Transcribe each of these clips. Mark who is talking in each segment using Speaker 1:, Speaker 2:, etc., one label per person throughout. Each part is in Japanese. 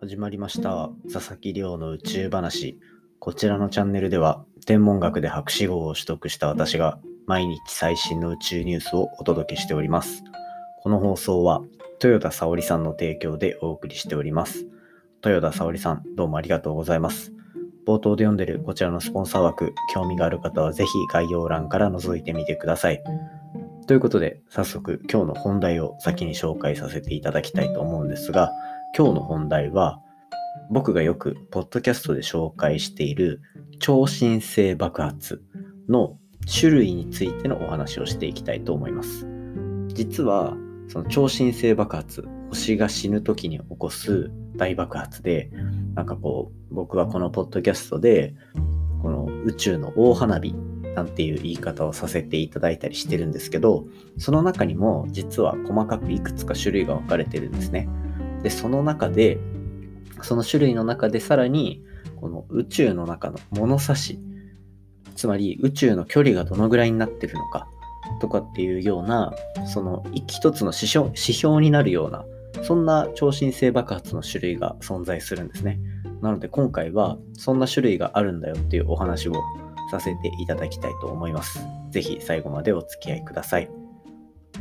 Speaker 1: 始まりました。佐々木亮の宇宙話。こちらのチャンネルでは天文学で博士号を取得した私が毎日最新の宇宙ニュースをお届けしております。この放送は豊田沙織さんの提供でお送りしております。豊田沙織さんどうもありがとうございます。冒頭で読んでるこちらのスポンサー枠興味がある方はぜひ概要欄から覗いてみてください。ということで早速今日の本題を先に紹介させていただきたいと思うんですが今日の本題は、僕がよくポッドキャストで紹介している超新星爆発の種類についてのお話をしていきたいと思います。実は、その超新星爆発、星が死ぬ時に起こす大爆発で、なんかこう、僕はこのポッドキャストで、この宇宙の大花火なんていう言い方をさせていただいたりしてるんですけど、その中にも実は細かくいくつか種類が分かれてるんですね。で、その中で、その種類の中でさらに、この宇宙の中の物差し、つまり宇宙の距離がどのぐらいになってるのかとかっていうような、その一つの指標指標になるような、そんな超新星爆発の種類が存在するんですね。なので今回はそんな種類があるんだよっていうお話をさせていただきたいと思います。ぜひ最後までお付き合いください。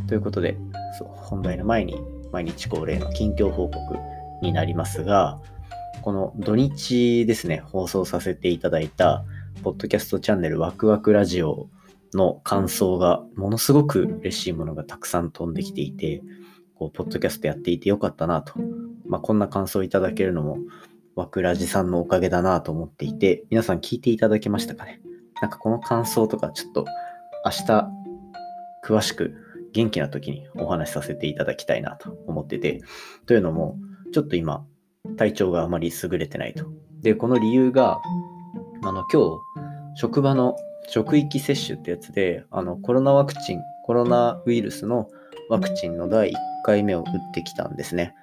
Speaker 1: ということで、そう本題の前に毎日恒例の近況報告になりますが、この土日ですね、放送させていただいた、ポッドキャストチャンネルワクワクラジオの感想がものすごく嬉しいものがたくさん飛んできていて、こう、ポッドキャストやっていてよかったなと。まあ、こんな感想をいただけるのも、ワクラジさんのおかげだなと思っていて、皆さん聞いていただけましたかね？なんかこの感想とかちょっと明日詳しく元気な時にお話しさせていただきたいなと思ってて、というのも、ちょっと今、体調があまり優れてないと。で、この理由が、あの、今日、職場の職域接種ってやつで、あの、コロナワクチン、コロナウイルスのワクチンの第1回目を打ってきたんですね。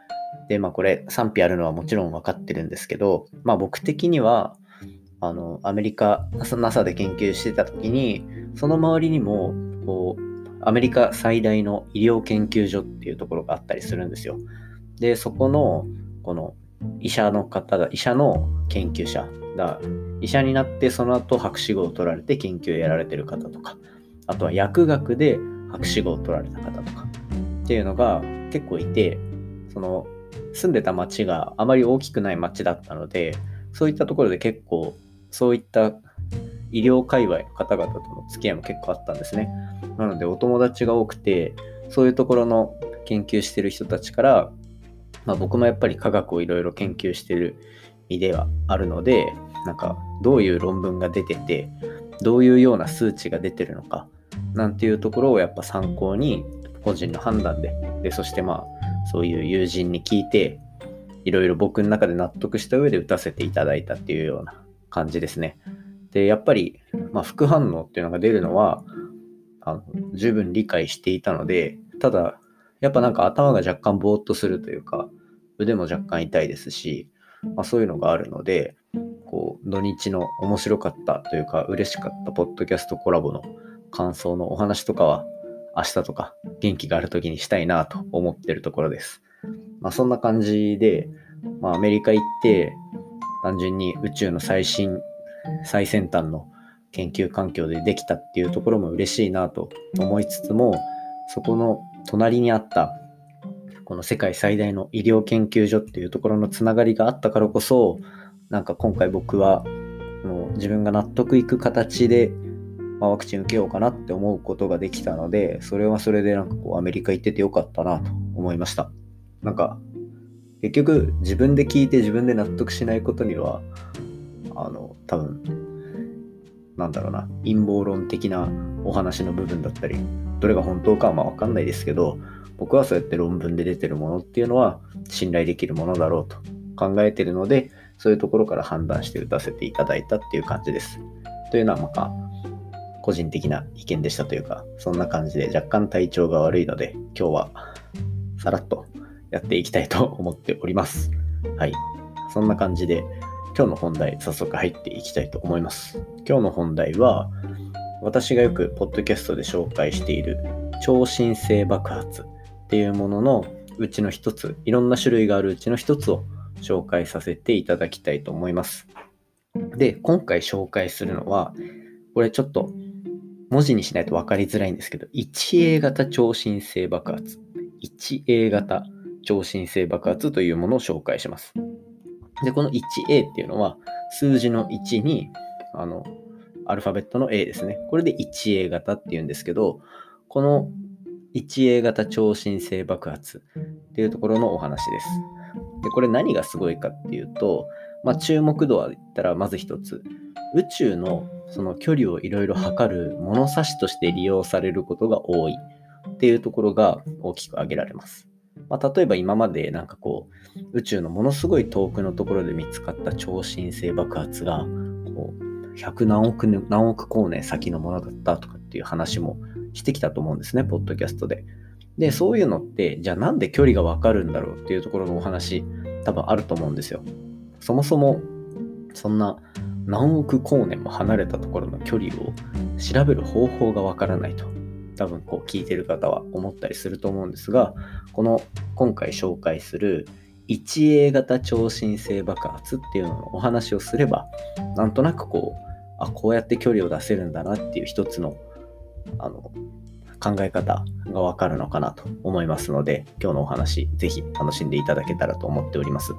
Speaker 1: で、まあこれ賛否あるのはもちろん分かってるんですけど、まあ僕的には、あの、アメリカ、NASA で研究してた時に、その周りにも、こう、アメリカ最大の医療研究所っていうところがあったりするんですよ。で、そこの、この医者の方が、医者の研究者が、医者になってその後博士号を取られて研究をやられてる方とか、あとは薬学で博士号を取られた方とかっていうのが結構いて、その住んでた町があまり大きくない町だったので、そういったところで結構そういった医療界隈の方々との付き合いも結構あったんですね。なのでお友達が多くて、そういうところの研究してる人たちから、まあ、僕もやっぱり科学をいろいろ研究してる身ではあるので、なんかどういう論文が出てて、どういうような数値が出てるのか、なんていうところをやっぱ参考に個人の判断で、で、そしてまあそういう友人に聞いて、いろいろ僕の中で納得した上で打たせていただいたっていうような感じですね。で、やっぱり、まあ、副反応っていうのが出るのは、あの十分理解していたので、ただ、やっぱなんか頭が若干ぼーっとするというか、腕も若干痛いですし、まあ、そういうのがあるので、こう、土日の面白かったというか、嬉しかったポッドキャストコラボの感想のお話とかは、明日とか元気がある時にしたいなと思ってるところです。まあ、そんな感じで、まあ、アメリカ行って、単純に宇宙の最新最先端の研究環境でできたっていうところも嬉しいなと思いつつも、そこの隣にあったこの世界最大の医療研究所っていうところのつながりがあったからこそ、なんか今回僕はもう自分が納得いく形で、ま、ワクチン受けようかなって思うことができたので、それはそれでなんかこうアメリカ行っててよかったなと思いました。なんか結局自分で聞いて自分で納得しないことにはあの、多分、なんだろうな、陰謀論的なお話の部分だったり、どれが本当かはまあわかんないですけど、僕はそうやって論文で出てるものっていうのは信頼できるものだろうと考えてるので、そういうところから判断して打たせていただいたっていう感じです。というのはまあ、個人的な意見でしたというか、そんな感じで若干体調が悪いので、今日はさらっとやっていきたいと思っております。はい。そんな感じで、今日の本題、早速入っていきたいと思います。今日の本題は、私がよくポッドキャストで紹介している超新星爆発っていうもののうちの一つ、いろんな種類があるうちの一つを紹介させていただきたいと思います。で、今回紹介するのは、これちょっと文字にしないと分かりづらいんですけど、1A 型超新星爆発。1A 型超新星爆発というものを紹介します。で、この 1A っていうのは、数字の1に、あの、アルファベットの A ですね。これで 1A 型っていうんですけど、この 1A 型超新星爆発っていうところのお話です。で、これ何がすごいかっていうと、まあ、注目度は言ったらまず一つ、宇宙のその距離をいろいろ測る物差しとして利用されることが多いっていうところが大きく挙げられます。まあ、例えば今までなんかこう宇宙のものすごい遠くのところで見つかった超新星爆発がこう100何億何億光年先のものだったとかっていう話もしてきたと思うんですね、ポッドキャストで。で、そういうのって、じゃあなんで距離がわかるんだろうっていうところのお話、多分あると思うんですよ。そもそも、そんな何億光年も離れたところの距離を調べる方法がわからないと。多分こう聞いてる方は思ったりすると思うんですが、この今回紹介する 1A 型超新星爆発っていうののお話をすれば、なんとなくこう、あ、こうやって距離を出せるんだなっていう一つのあの考え方がわかるのかなと思いますので、今日のお話、ぜひ楽しんでいただけたらと思っております。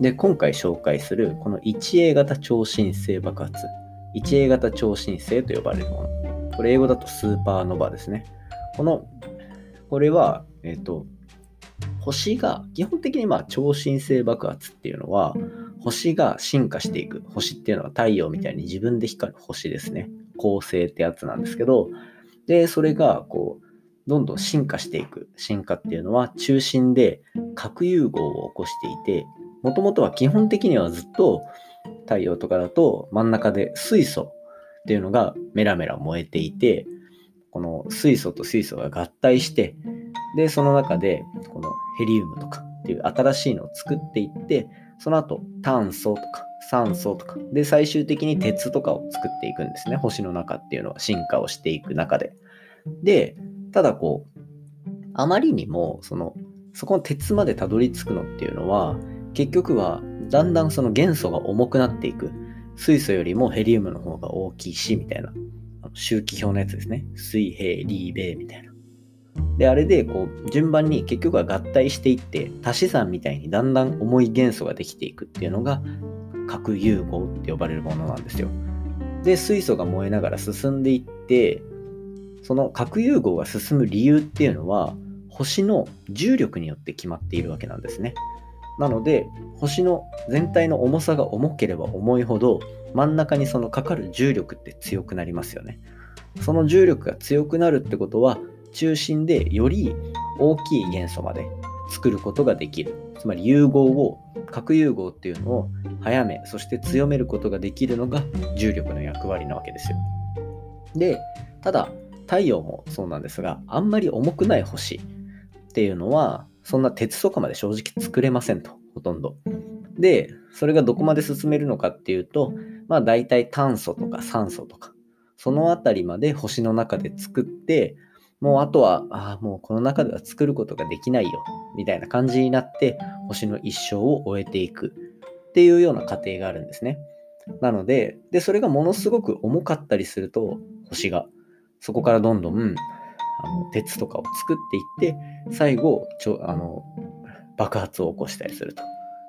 Speaker 1: で、今回紹介するこの 1A 型超新星爆発、1A 型超新星と呼ばれるもの。これ英語だとスーパーノヴァですね。この、これは、えっ、ー、と、星が、基本的にまあ超新星爆発っていうのは、星が進化していく。星っていうのは太陽みたいに自分で光る星ですね。恒星ってやつなんですけど、で、それが、こう、どんどん進化していく。進化っていうのは中心で核融合を起こしていて、もともとは基本的にはずっと太陽とかだと真ん中で水素っていうのがメラメラ燃えていて、この水素と水素が合体して、で、その中でこのヘリウムとかっていう新しいのを作っていって、その後炭素とか酸素とか、で、最終的に鉄とかを作っていくんですね。星の中っていうのは進化をしていく中で。で、ただこう、あまりにも、その、そこの鉄までたどり着くのっていうのは、結局は、だんだんその元素が重くなっていく。水素よりもヘリウムの方が大きいし、みたいな。周期表のやつですね。水平、リーベイみたいな。で、あれで、こう、順番に結局は合体していって、足し算みたいにだんだん重い元素ができていくっていうのが、核融合って呼ばれるものなんですよ。で、水素が燃えながら進んでいって、その核融合が進む理由っていうのは、星の重力によって決まっているわけなんですね。なので、星の全体の重さが重ければ重いほど、真ん中にそのかかる重力って強くなりますよね。その重力が強くなるってことは、中心でより大きい元素まで作ることができる。つまり融合を、核融合っていうのを早め、そして強めることができるのが重力の役割なわけですよ。で、ただ、太陽もそうなんですが、あんまり重くない星っていうのは、そんな鉄とかまで正直作れませんと、ほとんど。で、それがどこまで進めるのかっていうと、まあ大体炭素とか酸素とか、そのあたりまで星の中で作って、もうあとは、ああ、もうこの中では作ることができないよ、みたいな感じになって、星の一生を終えていくっていうような過程があるんですね。なので、で、それがものすごく重かったりすると、星が、そこからどんどん、あの鉄とかを作っていって、最後、ちょあの爆発を起こしたりすると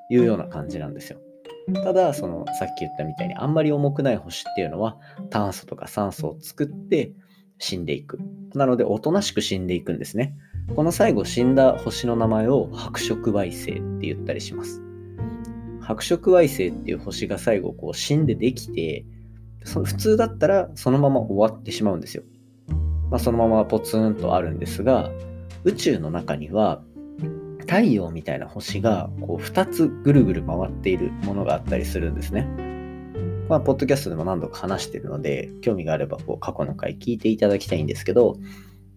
Speaker 1: いうような感じなんですよ。ただ、そのさっき言ったみたいにあんまり重くない星っていうのは炭素とか酸素を作って死んでいく。なので、おとなしく死んでいくんですね。この最後死んだ星の名前を白色矮星って言ったりします。白色矮星っていう星が最後こう死んでできて、その普通だったらそのまま終わってしまうんですよ。まあ、そのままポツンとあるんですが、宇宙の中には太陽みたいな星がこう2つぐるぐる回っているものがあったりするんですね。まあ、ポッドキャストでも何度か話してるので、興味があればこう過去の回聞いていただきたいんですけど、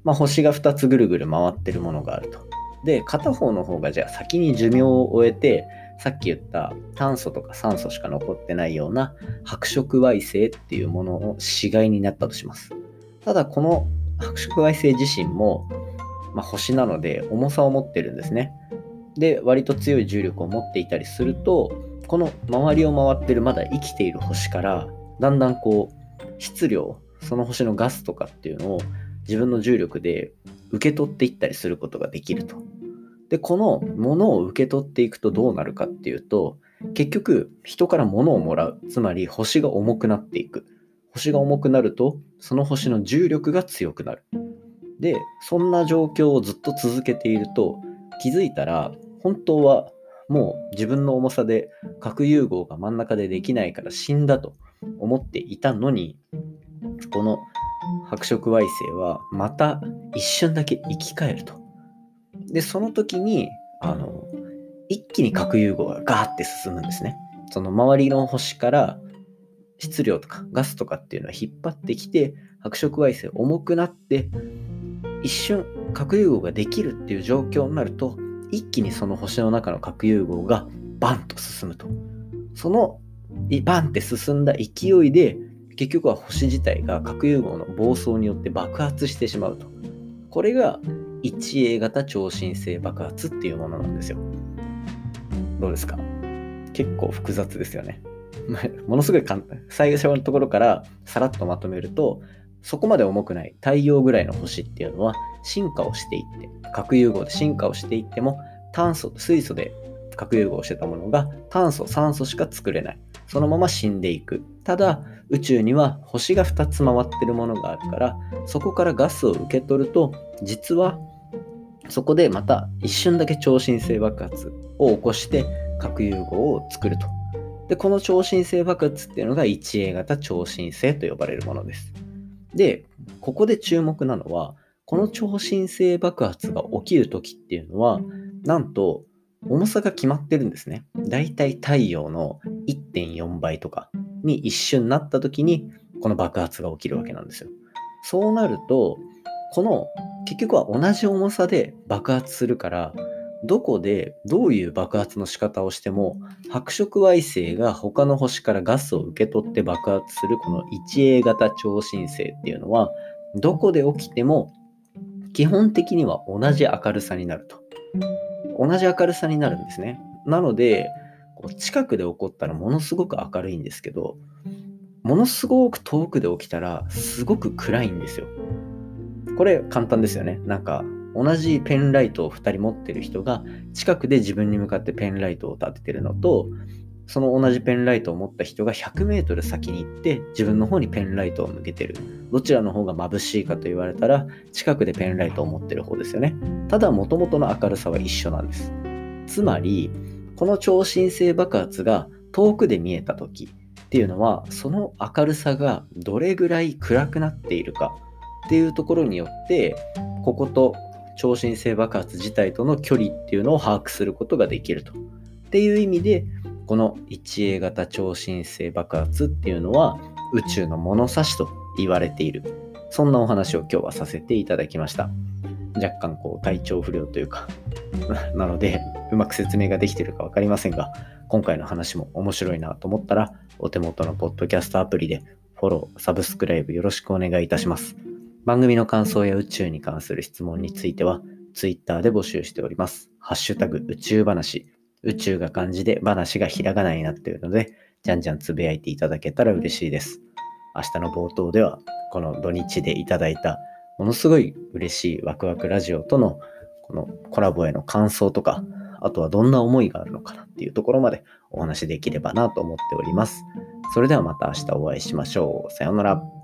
Speaker 1: まあ、星が2つぐるぐる回ってるものがあると。で、片方の方がじゃあ先に寿命を終えて、さっき言った炭素とか酸素しか残ってないような白色矮星っていうものを死骸になったとします。ただこの白色矮星自身も、まあ、星なので重さを持ってるんですね。で、割と強い重力を持っていたりすると、この周りを回ってるまだ生きている星から、だんだんこう、質量、その星のガスとかっていうのを自分の重力で受け取っていったりすることができると。で、このものを受け取っていくとどうなるかっていうと、結局人から物をもらう。つまり星が重くなっていく。星が重くなると、その星の重力が強くなる。で、そんな状況をずっと続けていると、気づいたら、本当はもう自分の重さで核融合が真ん中でできないから死んだと思っていたのに、この白色矮星はまた一瞬だけ生き返ると。で、その時に、あの、一気に核融合がガーって進むんですね。その周りの星から質量とかガスとかっていうのは引っ張ってきて、白色矮星重くなって、一瞬核融合ができるっていう状況になると、一気にその星の中の核融合がバンと進むと。そのバンって進んだ勢いで、結局は星自体が核融合の暴走によって爆発してしまうと。これが 1A 型超新星爆発っていうものなんですよ。どうですか？結構複雑ですよね。ものすごい簡単。最初のところからさらっとまとめると、そこまで重くない太陽ぐらいの星っていうのは進化をしていって、核融合で進化をしていっても、炭素、水素で核融合してたものが炭素、酸素しか作れない。そのまま死んでいく。ただ、宇宙には星が2つ回ってるものがあるから、そこからガスを受け取ると、実はそこでまた一瞬だけ超新星爆発を起こして核融合を作ると。で、この超新星爆発っていうのが 1A 型超新星と呼ばれるものです。で、ここで注目なのは、この超新星爆発が起きるときっていうのは、なんと重さが決まってるんですね。だいたい太陽の1.4倍とかに一瞬なったときに、この爆発が起きるわけなんですよ。そうなると、この結局は同じ重さで爆発するから、どこでどういう爆発の仕方をしても白色矮星が他の星からガスを受け取って爆発するこの 1A 型超新星っていうのはどこで起きても基本的には同じ明るさになると。同じ明るさになるんですね。なので、近くで起こったらものすごく明るいんですけど、ものすごく遠くで起きたらすごく暗いんですよ。これ簡単ですよね。なんか同じペンライトを2人持ってる人が近くで自分に向かってペンライトを立ててるのとその同じペンライトを持った人が100メートル先に行って自分の方にペンライトを向けてる。どちらの方が眩しいかと言われたら近くでペンライトを持ってる方ですよね。ただ元々の明るさは一緒なんです。つまりこの超新星爆発が遠くで見えた時っていうのはその明るさがどれぐらい暗くなっているかっていうところによってここと超新星爆発自体との距離っていうのを把握することができると。っていう意味で、この 1A 型超新星爆発っていうのは宇宙の物差しと言われている。そんなお話を今日はさせていただきました。若干こう体調不良というか なのでうまく説明ができてるか分かりませんが、今回の話も面白いなと思ったら、お手元のポッドキャストアプリでフォロー、サブスクライブよろしくお願いいたします。番組の感想や宇宙に関する質問については、Twitter で募集しております。ハッシュタグ宇宙話。宇宙が漢字で話がひらがなになっているので、じゃんじゃんつぶやいていただけたら嬉しいです。明日の冒頭では、この土日でいただいた、ものすごい嬉しいワクワクラジオとのこのコラボへの感想とか、あとはどんな思いがあるのかなっていうところまでお話しできればなと思っております。それではまた明日お会いしましょう。さようなら。